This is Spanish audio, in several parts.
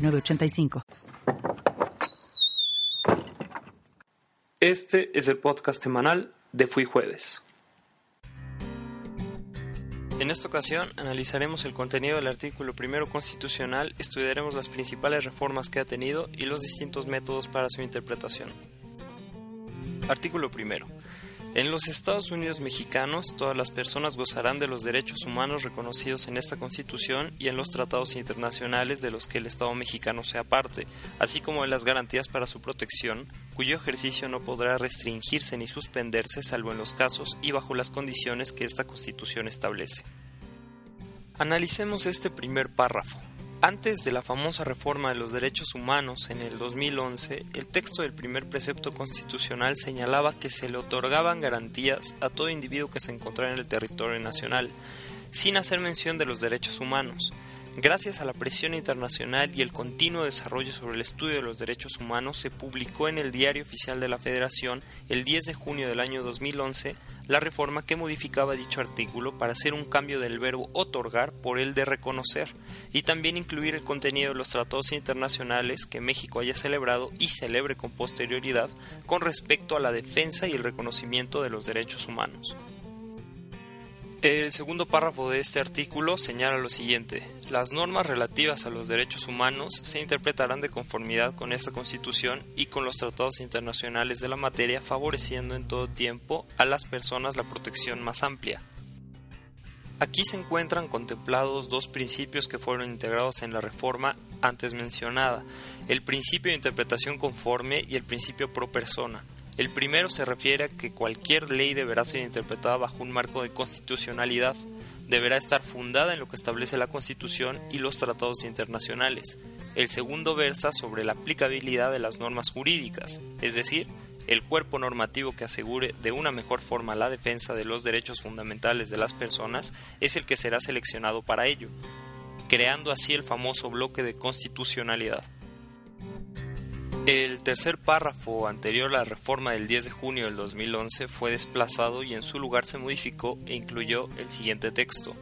906985. Este es el podcast semanal de Fui Jueves. En esta ocasión analizaremos el contenido del artículo primero constitucional, estudiaremos las principales reformas que ha tenido y los distintos métodos para su interpretación. Artículo primero. En los Estados Unidos mexicanos, todas las personas gozarán de los derechos humanos reconocidos en esta Constitución y en los tratados internacionales de los que el Estado mexicano sea parte, así como de las garantías para su protección, cuyo ejercicio no podrá restringirse ni suspenderse salvo en los casos y bajo las condiciones que esta Constitución establece. Analicemos este primer párrafo. Antes de la famosa reforma de los derechos humanos en el 2011, el texto del primer precepto constitucional señalaba que se le otorgaban garantías a todo individuo que se encontrara en el territorio nacional, sin hacer mención de los derechos humanos. Gracias a la presión internacional y el continuo desarrollo sobre el estudio de los derechos humanos, se publicó en el Diario Oficial de la Federación el 10 de junio del año 2011 la reforma que modificaba dicho artículo para hacer un cambio del verbo otorgar por el de reconocer y también incluir el contenido de los tratados internacionales que México haya celebrado y celebre con posterioridad con respecto a la defensa y el reconocimiento de los derechos humanos. El segundo párrafo de este artículo señala lo siguiente. Las normas relativas a los derechos humanos se interpretarán de conformidad con esta Constitución y con los tratados internacionales de la materia, favoreciendo en todo tiempo a las personas la protección más amplia. Aquí se encuentran contemplados dos principios que fueron integrados en la reforma antes mencionada, el principio de interpretación conforme y el principio pro persona. El primero se refiere a que cualquier ley deberá ser interpretada bajo un marco de constitucionalidad, deberá estar fundada en lo que establece la Constitución y los tratados internacionales. El segundo versa sobre la aplicabilidad de las normas jurídicas, es decir, el cuerpo normativo que asegure de una mejor forma la defensa de los derechos fundamentales de las personas es el que será seleccionado para ello, creando así el famoso bloque de constitucionalidad. El tercer párrafo anterior a la reforma del 10 de junio del 2011 fue desplazado y en su lugar se modificó e incluyó el siguiente texto.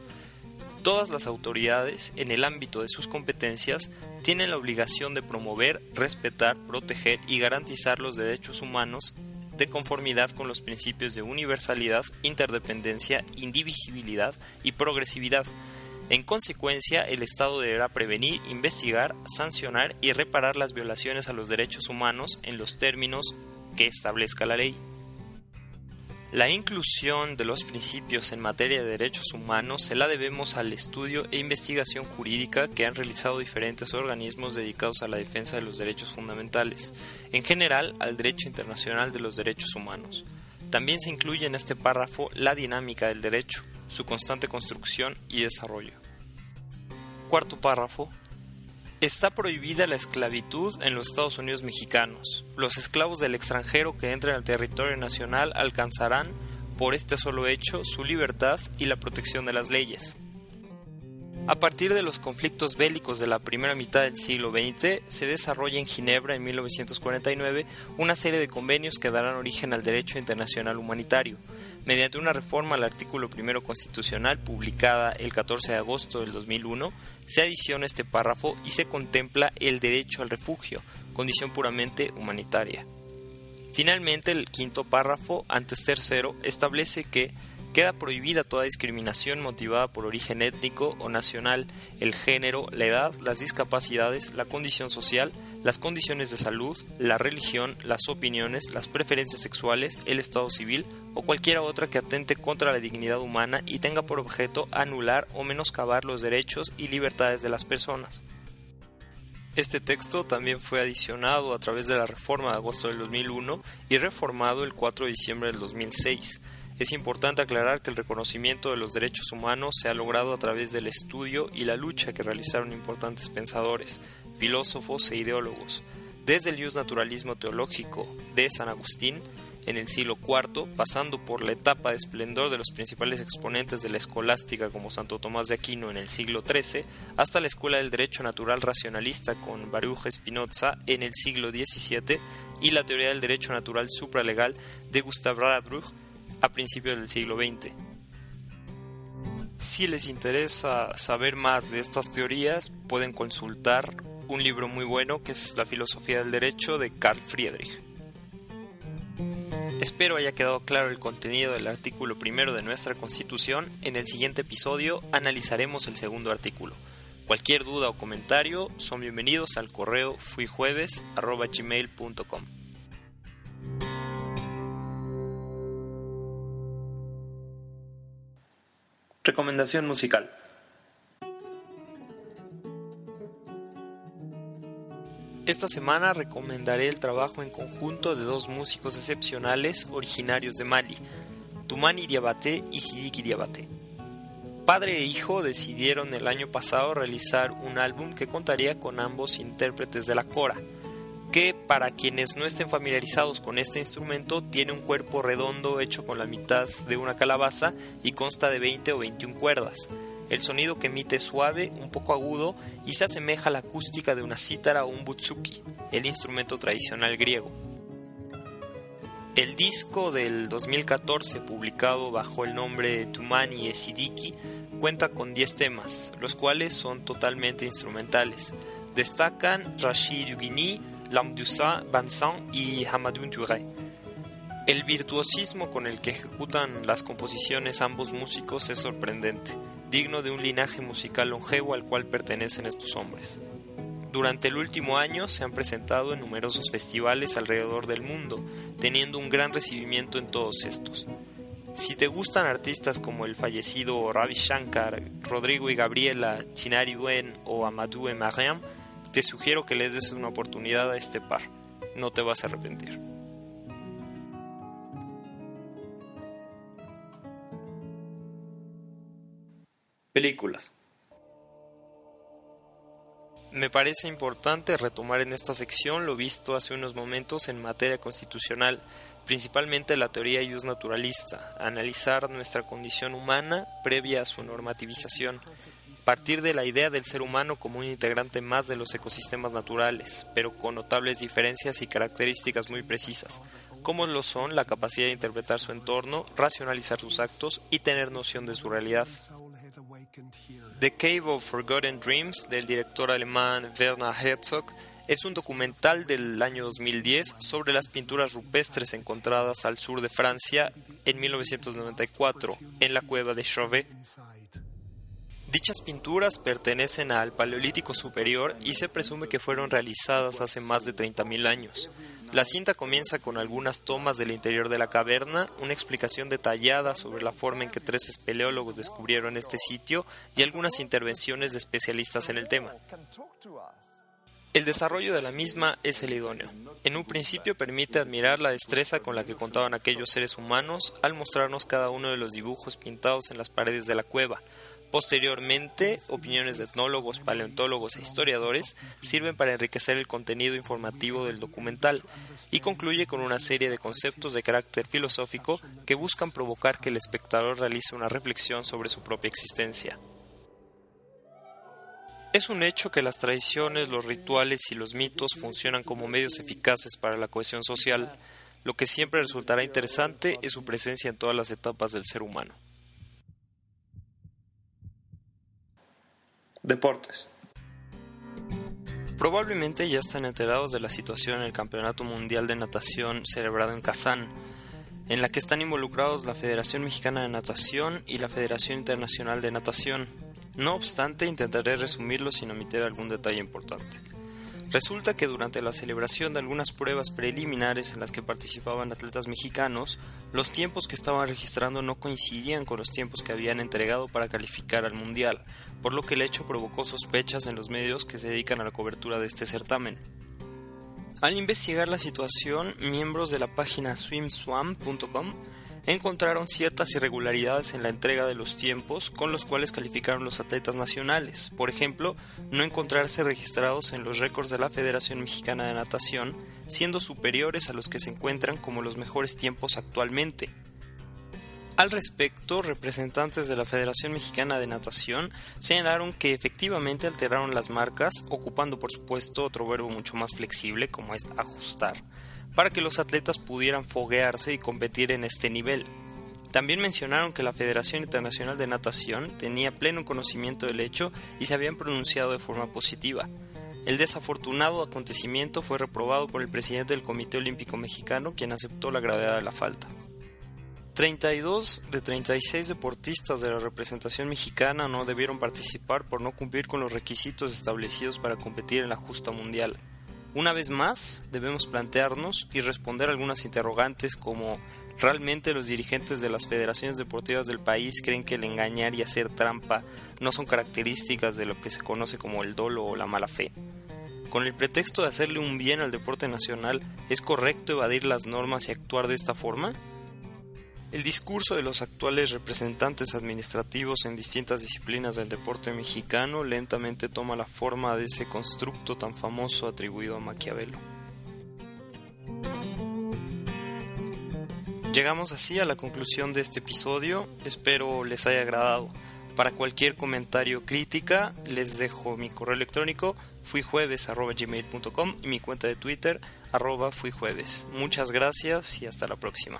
Todas las autoridades, en el ámbito de sus competencias, tienen la obligación de promover, respetar, proteger y garantizar los derechos humanos de conformidad con los principios de universalidad, interdependencia, indivisibilidad y progresividad, en consecuencia, el Estado deberá prevenir, investigar, sancionar y reparar las violaciones a los derechos humanos en los términos que establezca la ley. La inclusión de los principios en materia de derechos humanos se la debemos al estudio e investigación jurídica que han realizado diferentes organismos dedicados a la defensa de los derechos fundamentales, en general al derecho internacional de los derechos humanos. También se incluye en este párrafo la dinámica del derecho, su constante construcción y desarrollo. Cuarto párrafo. Está prohibida la esclavitud en los Estados Unidos mexicanos. Los esclavos del extranjero que entren al territorio nacional alcanzarán, por este solo hecho, su libertad y la protección de las leyes. A partir de los conflictos bélicos de la primera mitad del siglo XX, se desarrolla en Ginebra en 1949 una serie de convenios que darán origen al derecho internacional humanitario. Mediante una reforma al artículo primero constitucional publicada el 14 de agosto del 2001, se adiciona este párrafo y se contempla el derecho al refugio, condición puramente humanitaria. Finalmente, el quinto párrafo, antes tercero, establece que Queda prohibida toda discriminación motivada por origen étnico o nacional, el género, la edad, las discapacidades, la condición social, las condiciones de salud, la religión, las opiniones, las preferencias sexuales, el estado civil o cualquiera otra que atente contra la dignidad humana y tenga por objeto anular o menoscabar los derechos y libertades de las personas. Este texto también fue adicionado a través de la reforma de agosto del 2001 y reformado el 4 de diciembre del 2006. Es importante aclarar que el reconocimiento de los derechos humanos se ha logrado a través del estudio y la lucha que realizaron importantes pensadores, filósofos e ideólogos, desde el naturalismo teológico de San Agustín en el siglo IV, pasando por la etapa de esplendor de los principales exponentes de la escolástica como Santo Tomás de Aquino en el siglo XIII, hasta la Escuela del Derecho Natural Racionalista con Baruch Spinoza en el siglo XVII y la teoría del derecho natural supralegal de Gustav Radbruch a principios del siglo XX. Si les interesa saber más de estas teorías, pueden consultar un libro muy bueno que es La filosofía del derecho de Carl Friedrich. Espero haya quedado claro el contenido del artículo primero de nuestra Constitución. En el siguiente episodio analizaremos el segundo artículo. Cualquier duda o comentario son bienvenidos al correo fuijueves.gmail.com. Recomendación musical. Esta semana recomendaré el trabajo en conjunto de dos músicos excepcionales originarios de Mali, Tumani Diabate y Sidiki Diabate. Padre e hijo decidieron el año pasado realizar un álbum que contaría con ambos intérpretes de la cora, que para quienes no estén familiarizados con este instrumento tiene un cuerpo redondo hecho con la mitad de una calabaza y consta de 20 o 21 cuerdas. El sonido que emite es suave, un poco agudo y se asemeja a la acústica de una cítara o un butsuki, el instrumento tradicional griego. El disco del 2014, publicado bajo el nombre de Tumani Sidiki, cuenta con 10 temas, los cuales son totalmente instrumentales. Destacan Rachid Huguini, Lamdusa, Vincent y Hamadoun Touré. El virtuosismo con el que ejecutan las composiciones ambos músicos es sorprendente digno de un linaje musical longevo al cual pertenecen estos hombres. Durante el último año se han presentado en numerosos festivales alrededor del mundo, teniendo un gran recibimiento en todos estos. Si te gustan artistas como el fallecido Ravi Shankar, Rodrigo y Gabriela, Chinari Wen o Amadou Mariam, te sugiero que les des una oportunidad a este par. No te vas a arrepentir. Películas. Me parece importante retomar en esta sección lo visto hace unos momentos en materia constitucional, principalmente la teoría ius naturalista, analizar nuestra condición humana previa a su normativización, partir de la idea del ser humano como un integrante más de los ecosistemas naturales, pero con notables diferencias y características muy precisas, como lo son la capacidad de interpretar su entorno, racionalizar sus actos y tener noción de su realidad. The Cave of Forgotten Dreams del director alemán Werner Herzog es un documental del año 2010 sobre las pinturas rupestres encontradas al sur de Francia en 1994 en la cueva de Chauvet. Dichas pinturas pertenecen al Paleolítico Superior y se presume que fueron realizadas hace más de 30.000 años. La cinta comienza con algunas tomas del interior de la caverna, una explicación detallada sobre la forma en que tres espeleólogos descubrieron este sitio y algunas intervenciones de especialistas en el tema. El desarrollo de la misma es el idóneo. En un principio permite admirar la destreza con la que contaban aquellos seres humanos al mostrarnos cada uno de los dibujos pintados en las paredes de la cueva, Posteriormente, opiniones de etnólogos, paleontólogos e historiadores sirven para enriquecer el contenido informativo del documental y concluye con una serie de conceptos de carácter filosófico que buscan provocar que el espectador realice una reflexión sobre su propia existencia. Es un hecho que las tradiciones, los rituales y los mitos funcionan como medios eficaces para la cohesión social. Lo que siempre resultará interesante es su presencia en todas las etapas del ser humano. Deportes. Probablemente ya están enterados de la situación en el Campeonato Mundial de Natación celebrado en Kazán, en la que están involucrados la Federación Mexicana de Natación y la Federación Internacional de Natación. No obstante, intentaré resumirlo sin omitir algún detalle importante. Resulta que durante la celebración de algunas pruebas preliminares en las que participaban atletas mexicanos, los tiempos que estaban registrando no coincidían con los tiempos que habían entregado para calificar al Mundial, por lo que el hecho provocó sospechas en los medios que se dedican a la cobertura de este certamen. Al investigar la situación, miembros de la página swimswam.com encontraron ciertas irregularidades en la entrega de los tiempos con los cuales calificaron los atletas nacionales. Por ejemplo, no encontrarse registrados en los récords de la Federación Mexicana de Natación, siendo superiores a los que se encuentran como los mejores tiempos actualmente. Al respecto, representantes de la Federación Mexicana de Natación señalaron que efectivamente alteraron las marcas, ocupando por supuesto otro verbo mucho más flexible como es ajustar, para que los atletas pudieran foguearse y competir en este nivel. También mencionaron que la Federación Internacional de Natación tenía pleno conocimiento del hecho y se habían pronunciado de forma positiva. El desafortunado acontecimiento fue reprobado por el presidente del Comité Olímpico Mexicano, quien aceptó la gravedad de la falta. 32 de 36 deportistas de la representación mexicana no debieron participar por no cumplir con los requisitos establecidos para competir en la justa mundial. Una vez más, debemos plantearnos y responder algunas interrogantes como ¿realmente los dirigentes de las federaciones deportivas del país creen que el engañar y hacer trampa no son características de lo que se conoce como el dolo o la mala fe? Con el pretexto de hacerle un bien al deporte nacional, ¿es correcto evadir las normas y actuar de esta forma? El discurso de los actuales representantes administrativos en distintas disciplinas del deporte mexicano lentamente toma la forma de ese constructo tan famoso atribuido a Maquiavelo. Llegamos así a la conclusión de este episodio, espero les haya agradado. Para cualquier comentario o crítica les dejo mi correo electrónico fuijueves.gmail.com y mi cuenta de Twitter arroba fuijueves. Muchas gracias y hasta la próxima.